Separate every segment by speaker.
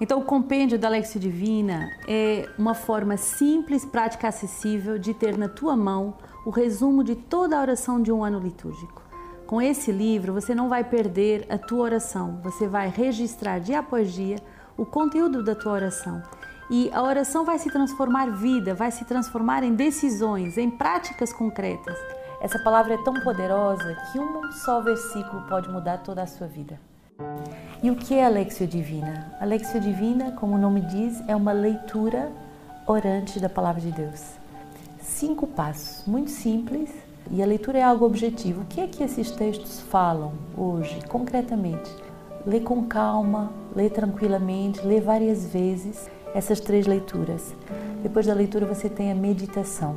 Speaker 1: Então, o compêndio da Lexio Divina é uma forma simples, prática, acessível de ter na tua mão o resumo de toda a oração de um ano litúrgico. Com esse livro, você não vai perder a tua oração, você vai registrar dia após dia o conteúdo da tua oração. E a oração vai se transformar vida, vai se transformar em decisões, em práticas concretas.
Speaker 2: Essa palavra é tão poderosa que um só versículo pode mudar toda a sua vida. E o que é a Lexio Divina? A Lexio Divina, como o nome diz, é uma leitura orante da Palavra de Deus. Cinco passos, muito simples, e a leitura é algo objetivo. O que é que esses textos falam hoje, concretamente? Lê com calma, lê tranquilamente, lê várias vezes essas três leituras. Depois da leitura você tem a meditação.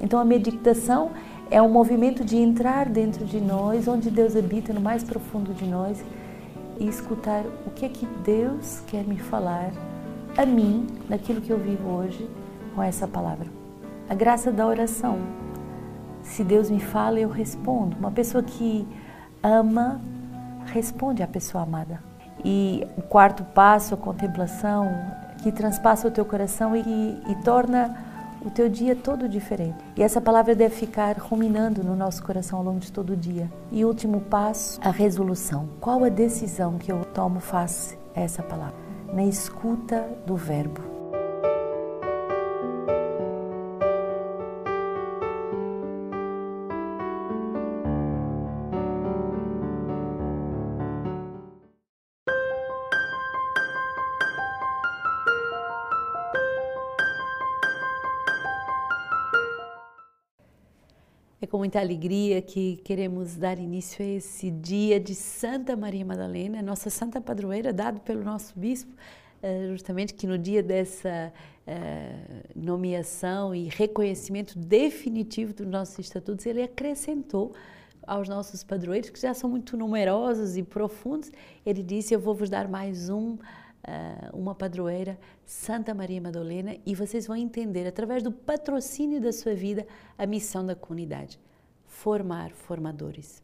Speaker 2: Então a meditação é um movimento de entrar dentro de nós, onde Deus habita no mais profundo de nós e escutar o que é que Deus quer me falar a mim, naquilo que eu vivo hoje, com essa palavra. A graça da oração. Se Deus me fala, eu respondo. Uma pessoa que ama, responde à pessoa amada. E o quarto passo, a contemplação, que transpassa o teu coração e, e torna o teu dia todo diferente. E essa palavra deve ficar ruminando no nosso coração ao longo de todo o dia. E último passo, a resolução. Qual a decisão que eu tomo face a essa palavra? Na escuta do verbo.
Speaker 1: Com muita alegria que queremos dar início a esse dia de Santa Maria Madalena, nossa santa padroeira, dado pelo nosso bispo, eh, justamente que no dia dessa eh, nomeação e reconhecimento definitivo dos nossos estatutos, ele acrescentou aos nossos padroeiros, que já são muito numerosos e profundos, ele disse: Eu vou vos dar mais um uh, uma padroeira, Santa Maria Madalena, e vocês vão entender, através do patrocínio da sua vida, a missão da comunidade: formar formadores,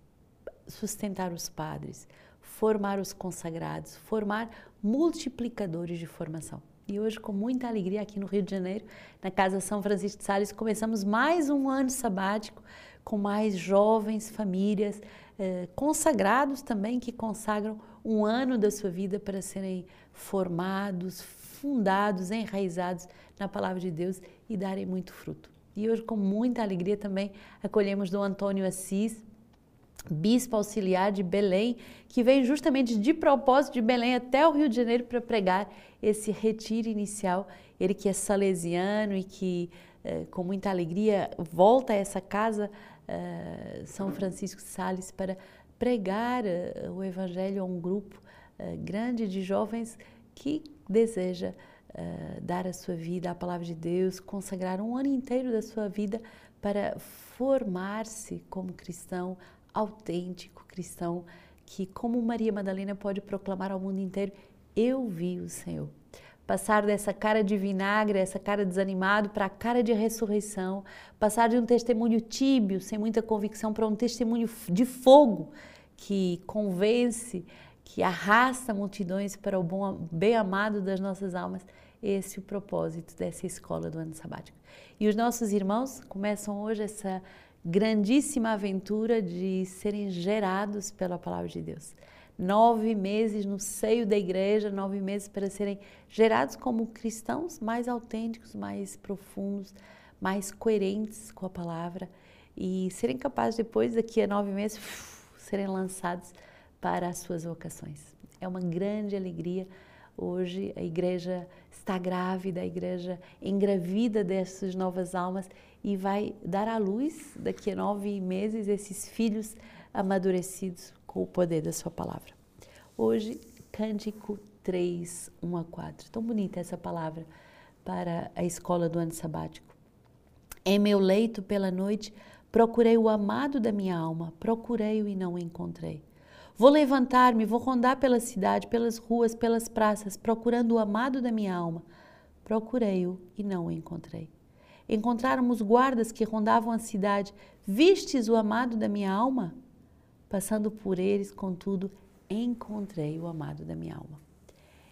Speaker 1: sustentar os padres, formar os consagrados, formar multiplicadores de formação. E hoje, com muita alegria, aqui no Rio de Janeiro, na Casa São Francisco de Sales, começamos mais um ano sabático com mais jovens famílias, eh, consagrados também, que consagram um ano da sua vida para serem formados, fundados, enraizados na palavra de Deus e darem muito fruto. E hoje, com muita alegria, também acolhemos Dom Antônio Assis, bispo auxiliar de Belém, que veio justamente de propósito de Belém até o Rio de Janeiro para pregar esse retiro inicial. Ele que é salesiano e que, eh, com muita alegria, volta a essa casa, eh, São Francisco de Sales, para pregar eh, o Evangelho a um grupo eh, grande de jovens que deseja eh, dar a sua vida à palavra de Deus, consagrar um ano inteiro da sua vida para formar-se como cristão autêntico, cristão que, como Maria Madalena, pode proclamar ao mundo inteiro: Eu vi o Senhor. Passar dessa cara de vinagre, essa cara desanimado, para a cara de ressurreição, passar de um testemunho tíbio, sem muita convicção, para um testemunho de fogo, que convence, que arrasta multidões para o bom, bem amado das nossas almas. Esse é o propósito dessa escola do ano sabático. E os nossos irmãos começam hoje essa grandíssima aventura de serem gerados pela palavra de Deus. Nove meses no seio da igreja, nove meses para serem gerados como cristãos mais autênticos, mais profundos, mais coerentes com a palavra e serem capazes depois, daqui a nove meses, serem lançados para as suas vocações. É uma grande alegria. Hoje a igreja está grávida, a igreja engravida dessas novas almas e vai dar à luz, daqui a nove meses, esses filhos amadurecidos com o poder da Sua palavra. Hoje, Cântico 3, 1 a 4. Tão bonita essa palavra para a escola do ano sabático. Em meu leito pela noite, Procurei o amado da minha alma, procurei-o e não o encontrei. Vou levantar-me, vou rondar pela cidade, pelas ruas, pelas praças, procurando o amado da minha alma. Procurei-o e não o encontrei. Encontraram os guardas que rondavam a cidade. Vistes o amado da minha alma? Passando por eles, contudo, encontrei o amado da minha alma.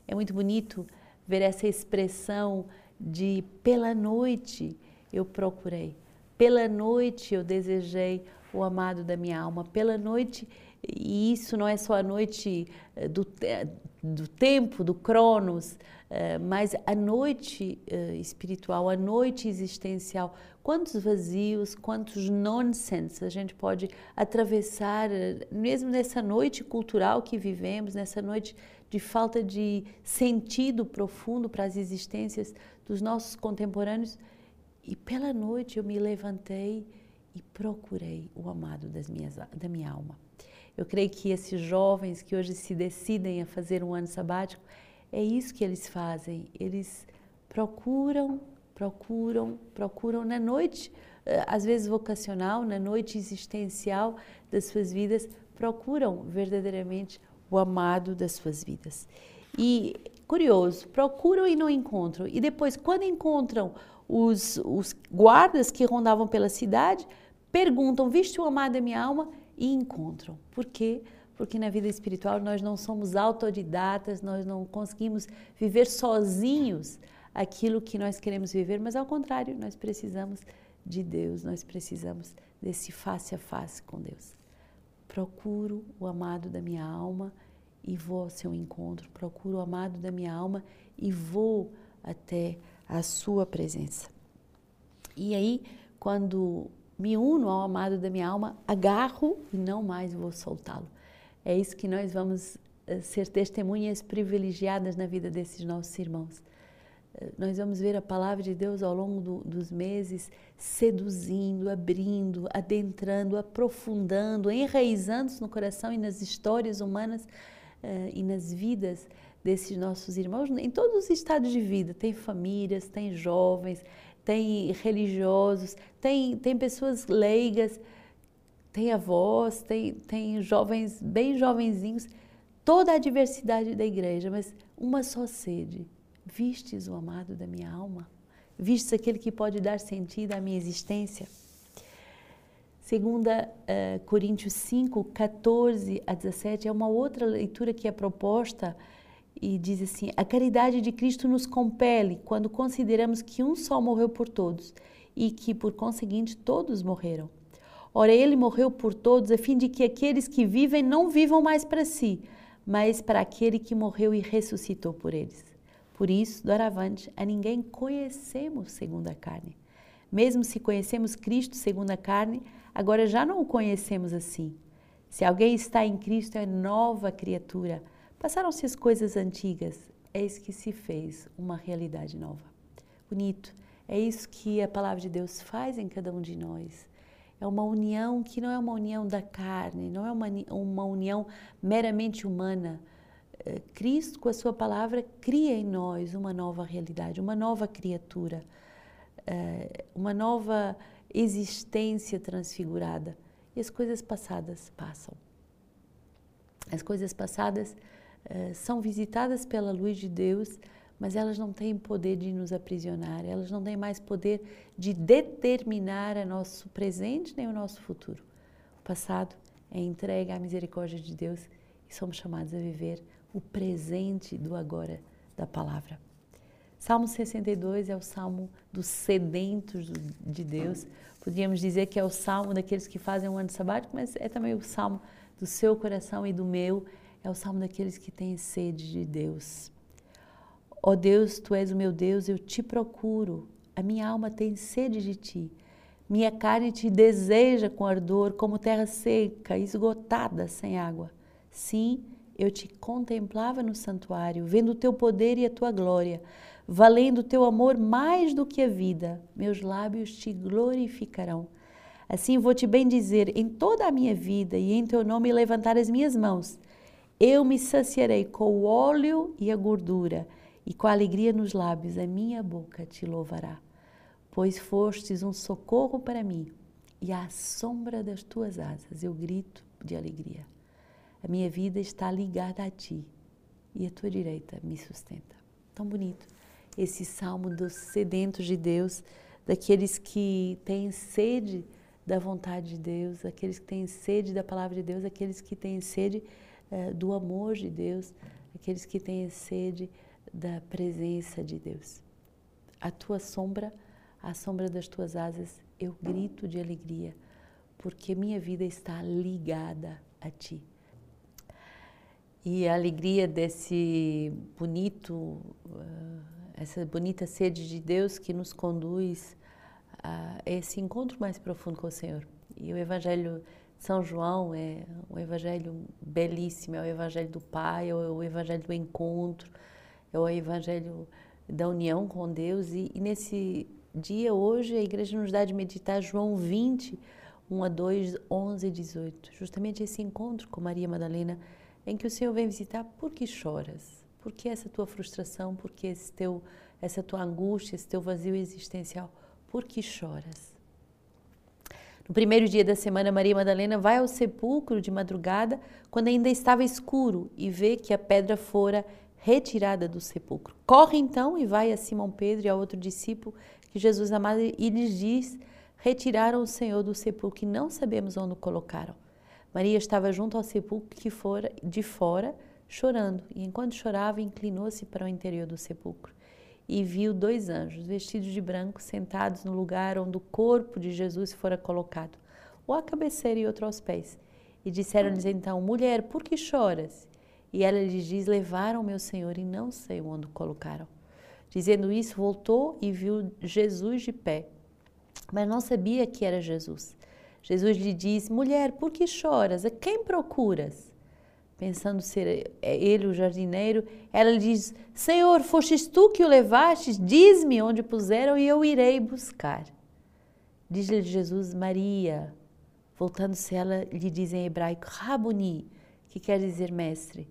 Speaker 1: É muito bonito ver essa expressão de pela noite eu procurei, pela noite eu desejei o amado da minha alma, pela noite e isso não é só a noite eh, do, do tempo, do cronos, eh, mas a noite eh, espiritual, a noite existencial. Quantos vazios, quantos nonsense a gente pode atravessar, mesmo nessa noite cultural que vivemos, nessa noite de falta de sentido profundo para as existências dos nossos contemporâneos. E pela noite eu me levantei e procurei o amado das minhas, da minha alma. Eu creio que esses jovens que hoje se decidem a fazer um ano sabático, é isso que eles fazem. Eles procuram, procuram, procuram na noite, eh, às vezes vocacional, na noite existencial das suas vidas, procuram verdadeiramente o amado das suas vidas. E curioso, procuram e não encontram. E depois, quando encontram os, os guardas que rondavam pela cidade, perguntam: Viste o amado da minha alma? E encontram. Por quê? Porque na vida espiritual nós não somos autodidatas, nós não conseguimos viver sozinhos aquilo que nós queremos viver, mas ao contrário, nós precisamos de Deus, nós precisamos desse face a face com Deus. Procuro o amado da minha alma e vou ao seu encontro, procuro o amado da minha alma e vou até a sua presença. E aí, quando me uno ao amado da minha alma, agarro e não mais vou soltá-lo. É isso que nós vamos eh, ser testemunhas privilegiadas na vida desses nossos irmãos. Eh, nós vamos ver a palavra de Deus ao longo do, dos meses seduzindo, abrindo, adentrando, aprofundando, enraizando-se no coração e nas histórias humanas uh, e nas vidas desses nossos irmãos, em todos os estados de vida. Tem famílias, tem jovens, tem religiosos, tem, tem pessoas leigas, tem avós, tem, tem jovens, bem jovenzinhos, toda a diversidade da igreja, mas uma só sede. Vistes o amado da minha alma? Vistes aquele que pode dar sentido à minha existência? Segunda uh, Coríntios 5, 14 a 17 é uma outra leitura que é proposta e diz assim: A caridade de Cristo nos compele quando consideramos que um só morreu por todos e que, por conseguinte, todos morreram. Ora, ele morreu por todos a fim de que aqueles que vivem não vivam mais para si, mas para aquele que morreu e ressuscitou por eles. Por isso, doravante, a ninguém conhecemos segundo a carne. Mesmo se conhecemos Cristo segundo a carne, agora já não o conhecemos assim. Se alguém está em Cristo, é nova criatura Passaram-se as coisas antigas, eis que se fez uma realidade nova. Bonito. É isso que a palavra de Deus faz em cada um de nós. É uma união que não é uma união da carne, não é uma, uma união meramente humana. Eh, Cristo, com a Sua palavra, cria em nós uma nova realidade, uma nova criatura, eh, uma nova existência transfigurada. E as coisas passadas passam. As coisas passadas são visitadas pela luz de Deus, mas elas não têm poder de nos aprisionar, elas não têm mais poder de determinar o nosso presente nem o nosso futuro. O passado é entregue à misericórdia de Deus e somos chamados a viver o presente do agora da palavra. Salmo 62 é o salmo dos sedentos de Deus. Podríamos dizer que é o salmo daqueles que fazem um ano sabático, mas é também o salmo do seu coração e do meu é o salmo daqueles que têm sede de Deus. Ó oh Deus, tu és o meu Deus, eu te procuro. A minha alma tem sede de ti. Minha carne te deseja com ardor, como terra seca, esgotada, sem água. Sim, eu te contemplava no santuário, vendo o teu poder e a tua glória, valendo o teu amor mais do que a vida. Meus lábios te glorificarão. Assim vou te bendizer em toda a minha vida e em teu nome levantar as minhas mãos. Eu me saciarei com o óleo e a gordura, e com a alegria nos lábios a minha boca te louvará. Pois fostes um socorro para mim, e à sombra das tuas asas eu grito de alegria. A minha vida está ligada a ti, e a tua direita me sustenta. Tão bonito esse salmo dos sedentos de Deus, daqueles que têm sede da vontade de Deus, aqueles que têm sede da palavra de Deus, aqueles que têm sede é, do amor de Deus, aqueles que têm sede da presença de Deus. A tua sombra, a sombra das tuas asas, eu grito de alegria, porque minha vida está ligada a ti. E a alegria desse bonito, eh, essa bonita sede de Deus que nos conduz a esse encontro mais profundo com o Senhor. E o Evangelho São João é um evangelho belíssimo, é o Evangelho do Pai, é o Evangelho do encontro, é o Evangelho da união com Deus. E, e nesse dia, hoje, a igreja nos dá de meditar João 20, 1 a 2, 11 e 18. Justamente esse encontro com Maria Madalena, em que o Senhor vem visitar, por que choras? Por que essa tua frustração? Por que esse teu, essa tua angústia, esse teu vazio existencial? Por que choras? No primeiro dia da semana, Maria Madalena vai ao sepulcro de madrugada, quando ainda estava escuro, e vê que a pedra fora retirada do sepulcro. Corre então e vai a Simão Pedro e a outro discípulo que Jesus amava e lhes diz: Retiraram o Senhor do sepulcro e não sabemos onde o colocaram. Maria estava junto ao sepulcro que fora de fora, chorando, e enquanto chorava, inclinou-se para o interior do sepulcro e viu dois anjos vestidos de branco sentados no lugar onde o corpo de Jesus fora colocado, ou à cabeceira e outro aos pés. E disseram-lhes então: Mulher, por que choras? E ela lhes diz: Levaram meu Senhor e não sei onde o colocaram. Dizendo isso, voltou e viu Jesus de pé, mas não sabia que era Jesus. Jesus lhe diz: Mulher, por que choras? A quem procuras? Pensando ser ele o jardineiro, ela lhe diz: Senhor, fostes tu que o levastes? Diz-me onde puseram e eu irei buscar. Diz-lhe Jesus: Maria. Voltando-se, ela lhe diz em hebraico: Rabuni, que quer dizer mestre.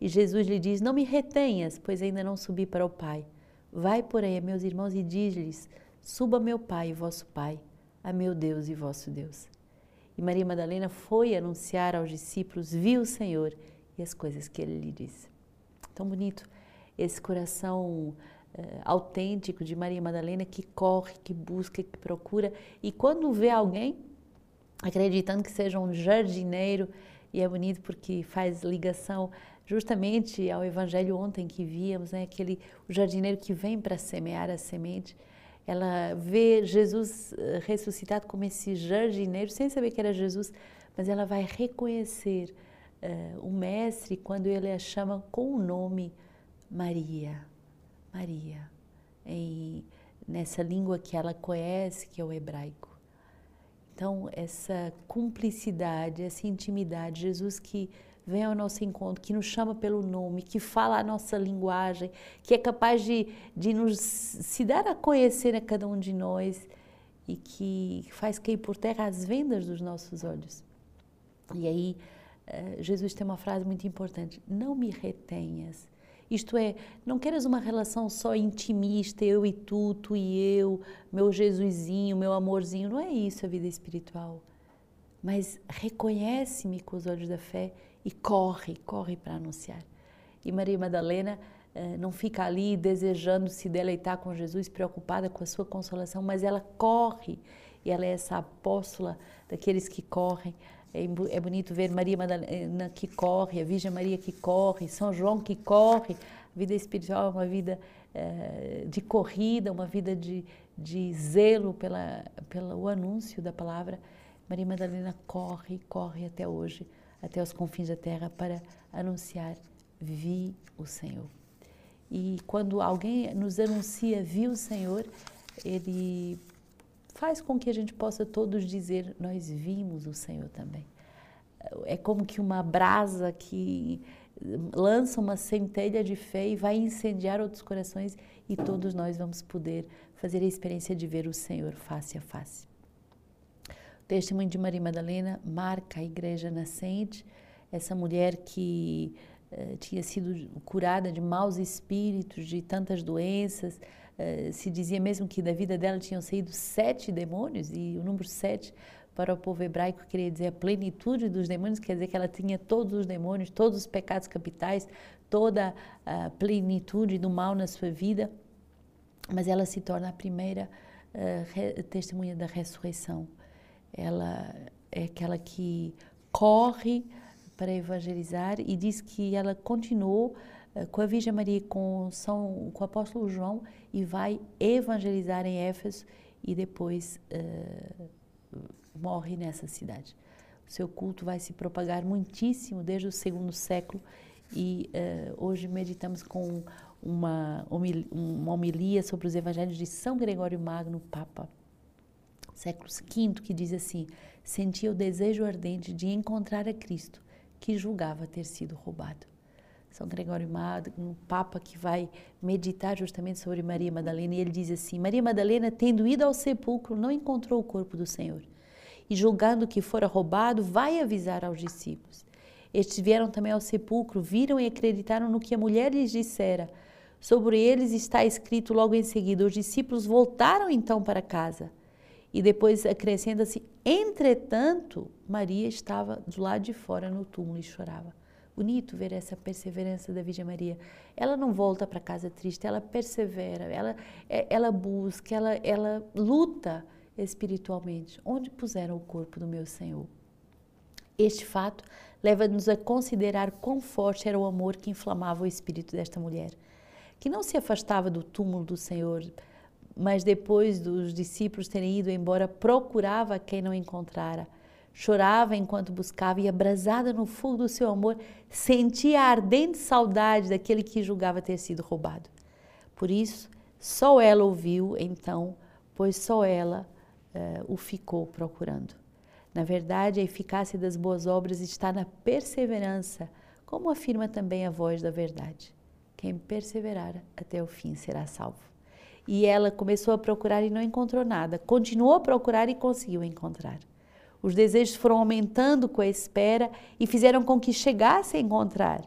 Speaker 1: E Jesus lhe diz: Não me retenhas, pois ainda não subi para o Pai. Vai, porém, a meus irmãos e diz-lhes: Suba meu Pai e vosso Pai, a meu Deus e vosso Deus. E Maria Madalena foi anunciar aos discípulos, viu o Senhor e as coisas que ele lhe disse. Tão bonito esse coração uh, autêntico de Maria Madalena que corre, que busca, que procura e quando vê alguém, acreditando que seja um jardineiro, e é bonito porque faz ligação justamente ao evangelho ontem que víamos, né? aquele o jardineiro que vem para semear a semente ela vê Jesus eh, ressuscitado como esse jardineiro, sem saber que era Jesus, mas ela vai reconhecer uh, o Mestre quando ele a chama com o nome Maria. Maria, em, nessa língua que ela conhece, que é o hebraico. Então, essa cumplicidade, essa intimidade, Jesus que vem ao nosso encontro, que nos chama pelo nome, que fala a nossa linguagem, que é capaz de, de nos se dar a conhecer a cada um de nós e que faz cair por terra as vendas dos nossos olhos. E aí, eh, Jesus tem uma frase muito importante: não me retenhas. Isto é, não queres uma relação só intimista, eu e tu, tu e eu, meu Jesusinho, meu amorzinho. Não é isso a vida espiritual. Mas reconhece-me com os olhos da fé e corre, corre para anunciar. E Maria Madalena eh, não fica ali desejando se deleitar com Jesus, preocupada com a sua consolação, mas ela corre e ela é essa apóstola daqueles que correm. É, é bonito ver Maria Madalena que corre, a Virgem Maria que corre, São João que corre. A vida espiritual é uma vida eh, de corrida, uma vida de, de zelo pela, pelo anúncio da palavra. Maria Madalena corre, corre até hoje até os confins da terra para anunciar: Vi o Senhor. E quando alguém nos anuncia, vi o Senhor, ele faz com que a gente possa todos dizer: Nós vimos o Senhor também. É como que uma brasa que lança uma centelha de fé e vai incendiar outros corações e todos nós vamos poder fazer a experiência de ver o Senhor face a face. Testemunho de Maria Madalena marca a igreja nascente, essa mulher que uh, tinha sido curada de maus espíritos, de tantas doenças. Uh, se dizia mesmo que da vida dela tinham saído sete demônios, e o número sete para o povo hebraico queria dizer a plenitude dos demônios, quer dizer que ela tinha todos os demônios, todos os pecados capitais, toda a plenitude do mal na sua vida, mas ela se torna a primeira uh, testemunha da ressurreição ela é aquela que corre para evangelizar e diz que ela continuou uh, com a Virgem Maria, com, São, com o apóstolo João e vai evangelizar em Éfeso e depois uh, morre nessa cidade. O seu culto vai se propagar muitíssimo desde o segundo século e uh, hoje meditamos com uma, uma homilia sobre os evangelhos de São Gregório Magno, Papa, século V, que diz assim: sentia o desejo ardente de encontrar a Cristo, que julgava ter sido roubado. São Gregório Magno, um Papa que vai meditar justamente sobre Maria Madalena, e ele diz assim: Maria Madalena, tendo ido ao sepulcro, não encontrou o corpo do Senhor. E julgando que fora roubado, vai avisar aos discípulos. Estes vieram também ao sepulcro, viram e acreditaram no que a mulher lhes dissera. Sobre eles está escrito logo em seguida: os discípulos voltaram então para casa. E depois acrescenta-se: entretanto, Maria estava do lado de fora no túmulo e chorava. Bonito ver essa perseverança da Virgem Maria. Ela não volta para casa triste, ela persevera, ela, é, ela busca, ela, ela luta espiritualmente. Onde puseram o corpo do meu Senhor? Este fato leva-nos a considerar quão forte era o amor que inflamava o espírito desta mulher, que não se afastava do túmulo do Senhor, mas depois dos discípulos terem ido embora, procurava quem não encontrara. Chorava enquanto buscava e, abrasada no fogo do seu amor, sentia a ardente saudade daquele que julgava ter sido roubado. Por isso, só ela ouviu então, pois só ela uh, o ficou procurando. Na verdade, a eficácia das boas obras está na perseverança, como afirma também a voz da verdade. Quem perseverar até o fim será salvo. E ela começou a procurar e não encontrou nada. Continuou a procurar e conseguiu encontrar. Os desejos foram aumentando com a espera e fizeram com que chegasse a encontrar.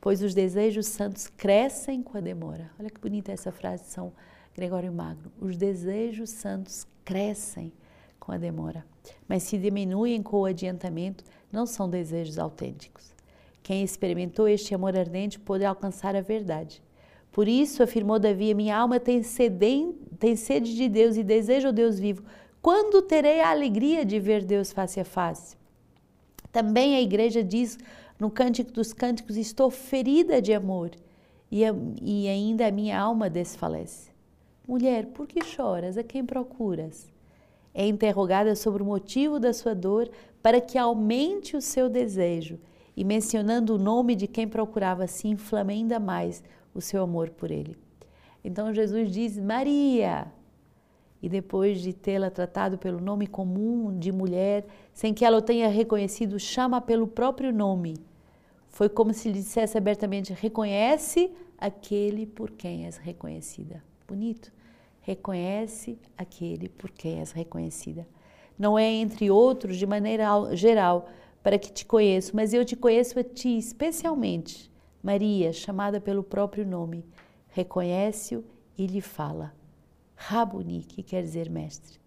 Speaker 1: Pois os desejos santos crescem com a demora. Olha que bonita essa frase de São Gregório Magno. Os desejos santos crescem com a demora, mas se diminuem com o adiantamento, não são desejos autênticos. Quem experimentou este amor ardente pode alcançar a verdade. Por isso, afirmou Davi, minha alma tem, sede, tem sede de Deus e deseja o Deus vivo. Quando terei a alegria de ver Deus face a face? Também a igreja diz no Cântico dos Cânticos: Estou ferida de amor e, a, e ainda a minha alma desfalece. Mulher, por que choras? A quem procuras? É interrogada sobre o motivo da sua dor para que aumente o seu desejo e, mencionando o nome de quem procurava, se inflame ainda mais o seu amor por ele. Então Jesus diz: Maria! E depois de tê-la tratado pelo nome comum de mulher, sem que ela o tenha reconhecido, chama pelo próprio nome. Foi como se lhe dissesse abertamente: reconhece aquele por quem és reconhecida. Bonito reconhece aquele por quem és reconhecida. Não é entre outros de maneira geral para que te conheço, mas eu te conheço a ti especialmente. Maria, chamada pelo próprio nome, reconhece-o e lhe fala. Rabuni, que quer dizer mestre.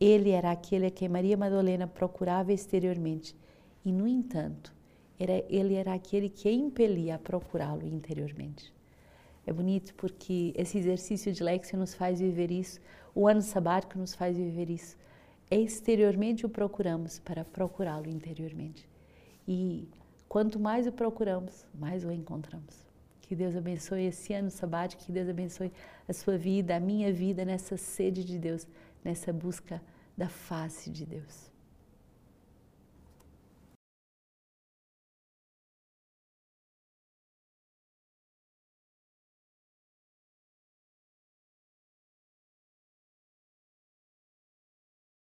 Speaker 1: Ele era aquele a quem Maria Madalena procurava exteriormente e, no entanto, era, ele era aquele que a impelia a procurá-lo interiormente. É bonito porque esse exercício de Lexia nos faz viver isso, o ano sabático nos faz viver isso. Exteriormente o procuramos para procurá-lo interiormente. E quanto mais o procuramos, mais o encontramos. Que Deus abençoe esse ano sabático, que Deus abençoe a sua vida, a minha vida nessa sede de Deus, nessa busca da face de Deus.